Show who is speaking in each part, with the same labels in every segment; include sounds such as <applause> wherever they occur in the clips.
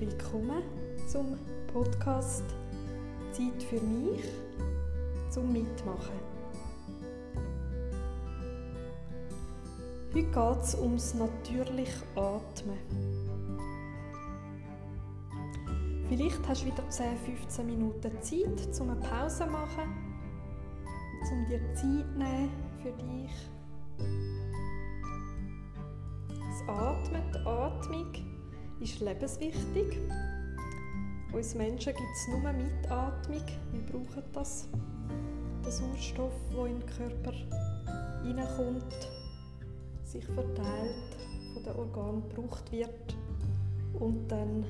Speaker 1: willkommen zum Podcast Zeit für mich zum Mitmachen. Heute geht es ums natürlich Atmen. Vielleicht hast du wieder 10-15 Minuten Zeit, um eine Pause zu machen, um dir Zeit zu nehmen für dich. Das Atmen, die Atmung ist lebenswichtig. Uns Menschen gibt es nur Mitatmung. Wir brauchen das. Der Sauerstoff, der in den Körper hineinkommt, sich verteilt, von den Organen gebraucht wird und dann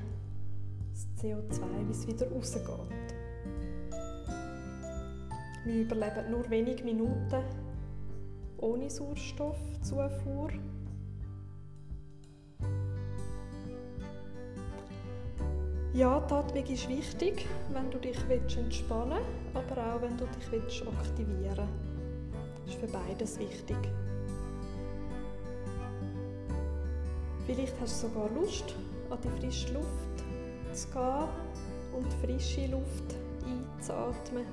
Speaker 1: das CO2, wie es wieder rausgeht. Wir überleben nur wenige Minuten ohne Sauerstoffzufuhr. Ja, Atmung ist wichtig, wenn du dich entspannen willst, aber auch wenn du dich aktivieren willst. Das ist für beides wichtig. Vielleicht hast du sogar Lust, an die frische Luft zu gehen und frische Luft einzuatmen.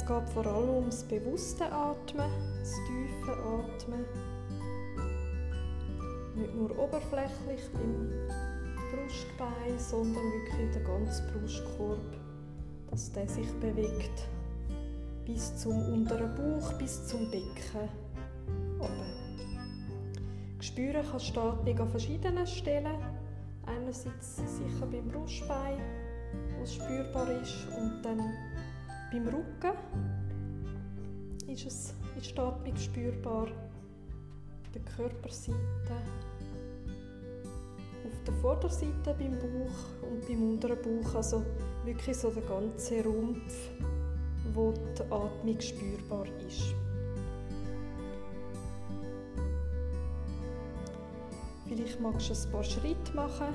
Speaker 1: Es geht vor allem ums bewusste Atmen, das tiefe Atmen. Nicht nur oberflächlich im Brustbein, sondern wirklich der ganze Brustkorb, dass der sich bewegt bis zum unteren Bauch, bis zum Becken. Oben. Spüren kannst du Atmung an verschiedenen Stellen. Einerseits sicher beim Brustbein, wo es spürbar ist, und dann beim Rücken ist, es, die Atmung spürbar. Auf der Körperseite, auf der Vorderseite beim Bauch und beim unteren Bauch. Also wirklich so der ganze Rumpf, wo die Atmung spürbar ist. Vielleicht magst du ein paar Schritte machen,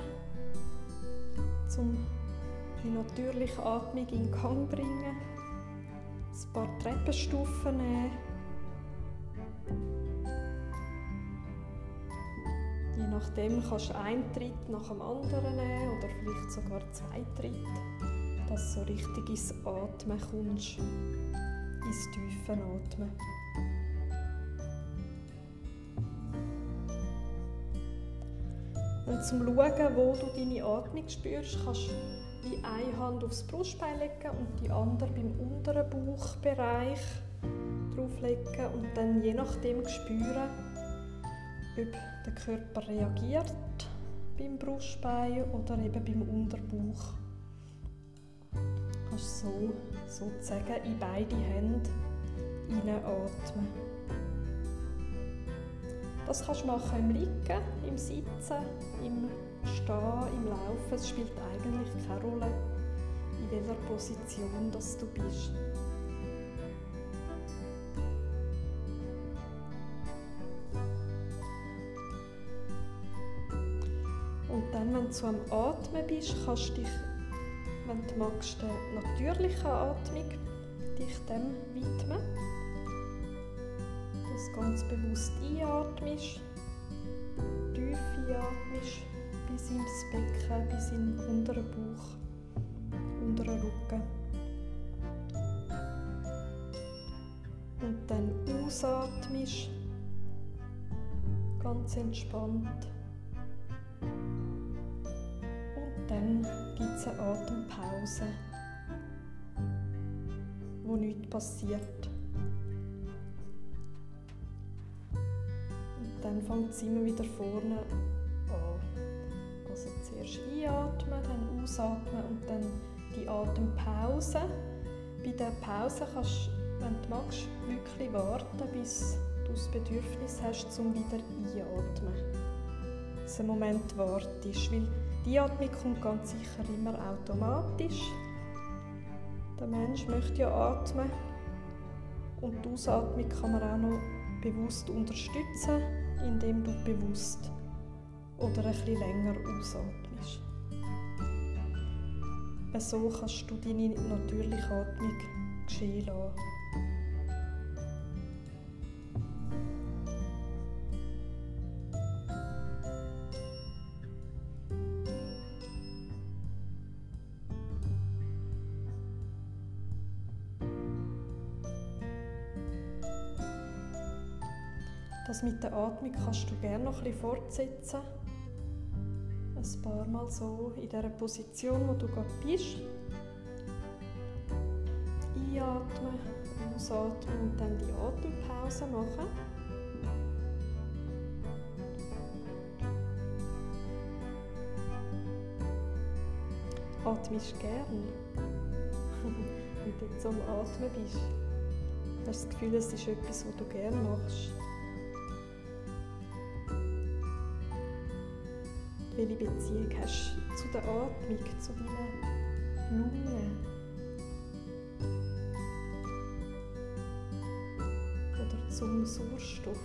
Speaker 1: um die natürliche Atmung in Gang zu bringen ein paar Treppenstufen nehmen. Je nachdem kannst du einen Tritt nach dem anderen nehmen oder vielleicht sogar zwei Tritte, dass du so richtig ins Atmen kommst, ins tiefe Atmen. Und zum Schauen, wo du deine Atmung spürst, kannst du die eine Hand aufs Brustbein legen und die andere beim unteren Bauchbereich drauflegen und dann je nachdem spüren, ob der Körper reagiert beim Brustbein oder eben beim Unterbauch. Kannst so sozusagen in beide Hände einatmen. Das kannst du machen im Liegen, im Sitzen, im Stehen, im Laufen. Es spielt eigentlich keine Rolle, in welcher Position das du bist. Und dann, wenn du am Atmen bist, kannst du dich, wenn du magst, der natürlichen Atmung dich dem widmen. Dass du ganz bewusst einatmest, tief einatmest bis ins Becken, bis in den unteren Bauch, unteren Rücken. Und dann ausatmest, ganz entspannt. Und dann gibt es eine Atempause, wo nichts passiert. Und dann fängt es immer wieder vorne also zuerst einatmen, dann ausatmen und dann die Atempause. Bei der Pause kannst du, wenn du magst, wirklich warten, bis du das Bedürfnis hast, zum wieder einatmen. Dass einen Moment wartest, weil die Atmung kommt ganz sicher immer automatisch. Der Mensch möchte ja atmen und die Ausatmung kann man auch noch bewusst unterstützen, indem du bewusst oder etwas länger ausatmest. Äh, so kannst du deine natürliche Atmung geschehen lassen. Das mit der Atmung kannst du gerne noch etwas fortsetzen. Ein paar Mal so in der Position, wo du gerade bist. Einatmen, ausatmen und dann die Atempause machen. Atmest gern. <laughs> Wenn du am Atmen bist, hast du das Gefühl, es ist etwas, was du gerne machst. Welche Beziehung hast du zu der Atmung, zu deinen Lungen? Oder zum Sauerstoff?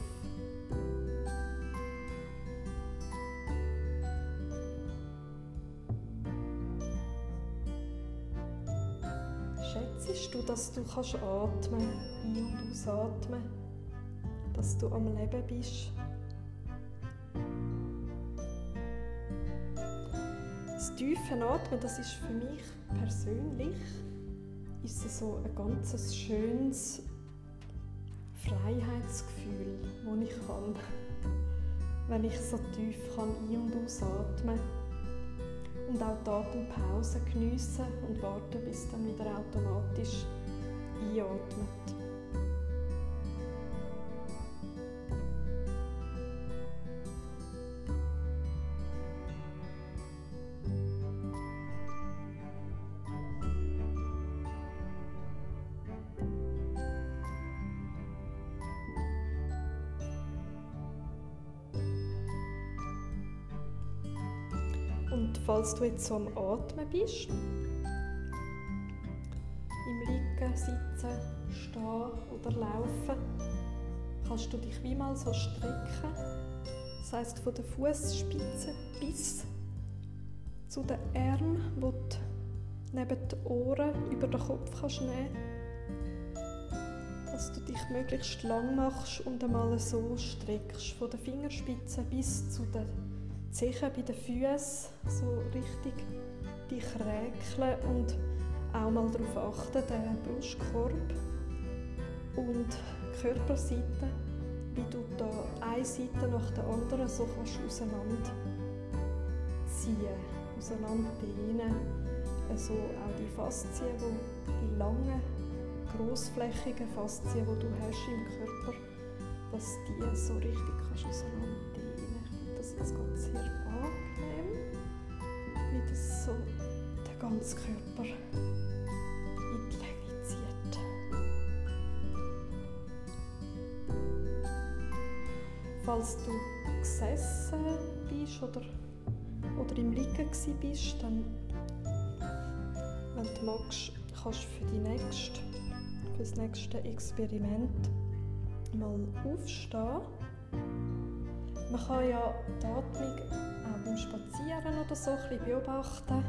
Speaker 1: Schätzt du, dass du kannst atmen, ein- und ausatmen, dass du am Leben bist? Das tiefe Atmen, das ist für mich persönlich ist so ein ganz schönes Freiheitsgefühl, das ich habe, wenn ich so tief kann ein- und ausatmen und auch die Atempause geniessen und warten, bis dann wieder automatisch einatmet. Falls du jetzt so am Atmen bist, im Liegen, Sitzen, Stehen oder Laufen, kannst du dich wie mal so strecken. Das heisst von der Fußspitze bis zu den Armen, wo du neben den Ohren über den Kopf kannst nehmen Dass du dich möglichst lang machst und einmal so streckst. Von der Fingerspitze bis zu den Zehen bei den Füßen so richtig dich räkeln und auch mal darauf achten, den Brustkorb und die Körperseite, wie du da eine Seite nach der anderen so kannst auseinander ziehen, auseinander dehnen. Also auch die Faszien, die, die langen, grossflächigen Faszien, die du hast im Körper, dass die so richtig kannst auseinander das ganz sehr angenehm, wie das so den ganzen Körper in die Länge zieht. Falls du gesessen bist oder, oder im Liegen bist, dann, wenn du magst, kannst du für, die nächste, für das nächste Experiment mal aufstehen. Man kann ja die Atmung auch beim Spazieren oder so ein bisschen beobachten.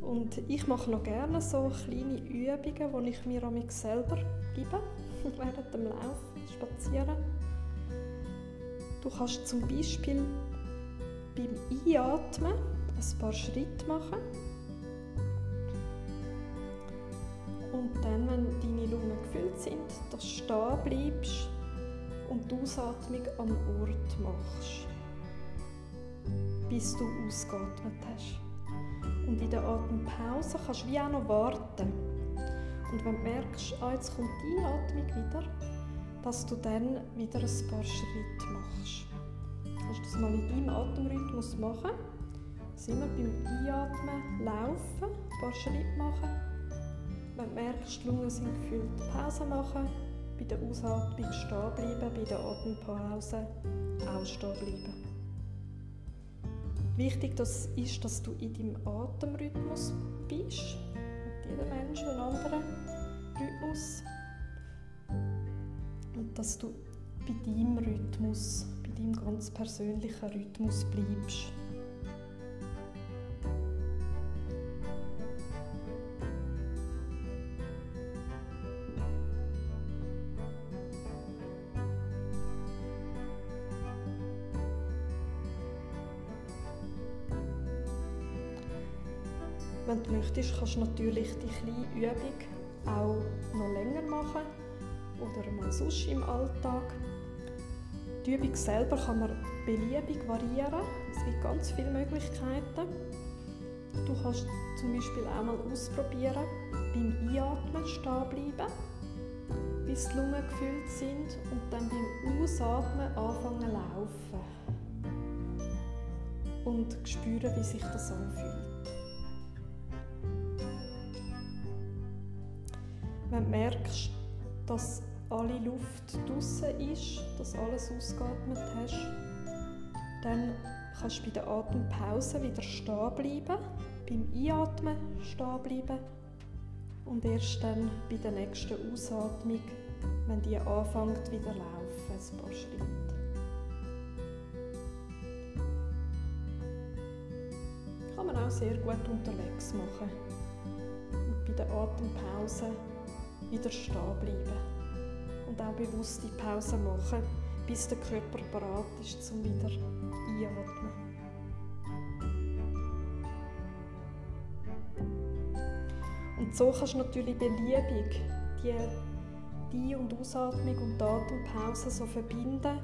Speaker 1: Und ich mache noch gerne so kleine Übungen, die ich mir an mich selber gebe, <laughs> während dem Laufen, Spazieren. Du kannst zum Beispiel beim Einatmen ein paar Schritte machen. Und dann, wenn deine Lungen gefüllt sind, dass du stehen bleibst und die Ausatmung am Ort machst, bis du ausgeatmet hast. Und in der Atempause kannst du wie auch noch warten. Und wenn du merkst, ah, jetzt kommt die Einatmung wieder, dass du dann wieder ein paar Schritte machst. Du kannst das mal in deinem Atemrhythmus machen. Sind wir beim Einatmen laufen, ein paar Schritte machen. Wenn du merkst, die Lungen sind gefüllt, Pause machen. Bei der Ausatmung stehen bleiben, bei der Atempause auch stehen bleiben. Wichtig das ist, dass du in deinem Atemrhythmus bist. Mit jedem Menschen einen anderen Rhythmus. Und dass du bei deinem Rhythmus, bei deinem ganz persönlichen Rhythmus bleibst. Möchtest, kannst du natürlich die kleine Übung auch noch länger machen oder mal sonst im Alltag. Die Übung selber kann man beliebig variieren. Es gibt ganz viele Möglichkeiten. Du kannst zum Beispiel auch mal ausprobieren, beim Einatmen stehen bleiben, bis die Lungen gefüllt sind und dann beim Ausatmen anfangen laufen. Und spüren, wie sich das anfühlt. Wenn du merkst, dass alle Luft draußen ist, dass alles ausgeatmet hast, dann kannst du bei der Atempause wieder stehen bleiben, beim Einatmen stehen bleiben und erst dann bei der nächsten Ausatmung, wenn die anfängt, wieder laufen, ein paar Schritte. Kann man auch sehr gut unterwegs machen. Und bei der Atempause wieder stehen bleiben. Und auch bewusst die Pause machen, bis der Körper bereit ist, zum wieder einatmen. Und so kannst du natürlich beliebig die die- und Ausatmung und die Atempause so verbinden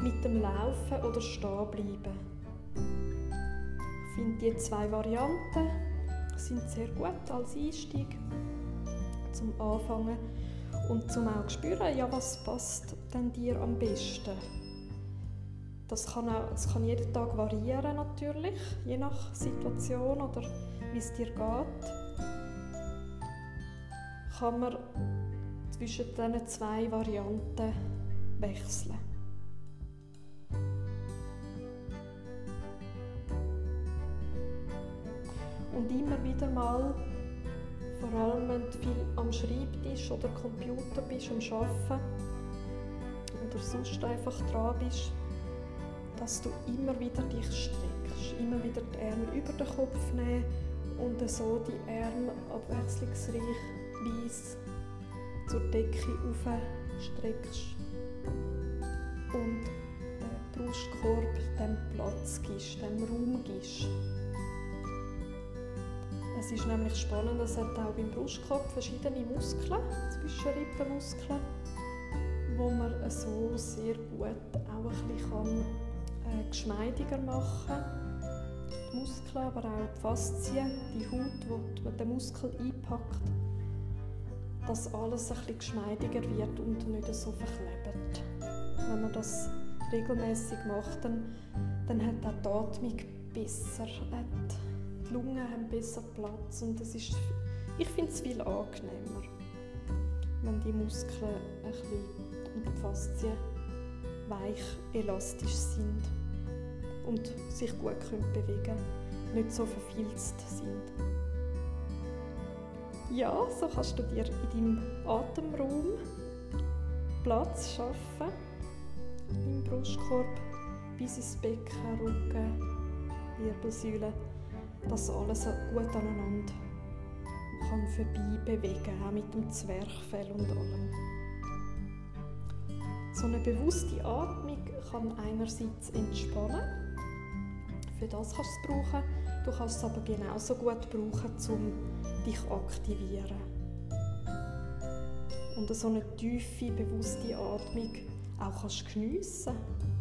Speaker 1: mit dem Laufen oder Stehenbleiben. Ich finde die zwei Varianten sind sehr gut als Einstieg zum Anfangen und zum auch spüren, ja, was passt denn dir am besten. Das kann, auch, das kann jeden Tag variieren natürlich, je nach Situation oder wie es dir geht. Kann man zwischen diesen zwei Varianten wechseln. Und immer wieder mal vor allem wenn du viel am Schreibtisch oder Computer bist und Arbeiten oder sonst einfach dran bist, dass du immer wieder dich streckst, immer wieder die Ärmel über den Kopf nehmen und so die Ärmel abwechslungsreich weiss zur Decke aufstreckst und den Brustkorb dem Platz gibst, dem Raum gibst. Es ist nämlich spannend, es hat auch beim Brustkorb verschiedene Muskeln, Zwischenrippenmuskeln, wo man so sehr gut auch ein bisschen äh, geschmeidiger machen kann. Die Muskeln, aber auch die Faszien, die Haut, man den Muskel einpackt, dass alles ein bisschen geschmeidiger wird und nicht so verklebt. Wenn man das regelmäßig macht, dann, dann hat auch die Atmung besser. Hat die Lungen haben besser Platz und es ist, ich finde es viel angenehmer, wenn die Muskeln ein bisschen und die Faszien weich, elastisch sind und sich gut können bewegen nicht so verfilzt sind. Ja, so kannst du dir in deinem Atemraum Platz schaffen, im Brustkorb bis ins Becken, Rücken, Wirbelsäule dass alles gut aneinander kann vorbei bewegen, auch mit dem Zwerchfell und allem. So eine bewusste Atmung kann einerseits entspannen, für das kannst du es brauchen, du kannst es aber genauso gut brauchen, um dich aktivieren. Und so eine tiefe, bewusste Atmung auch kannst geniessen kannst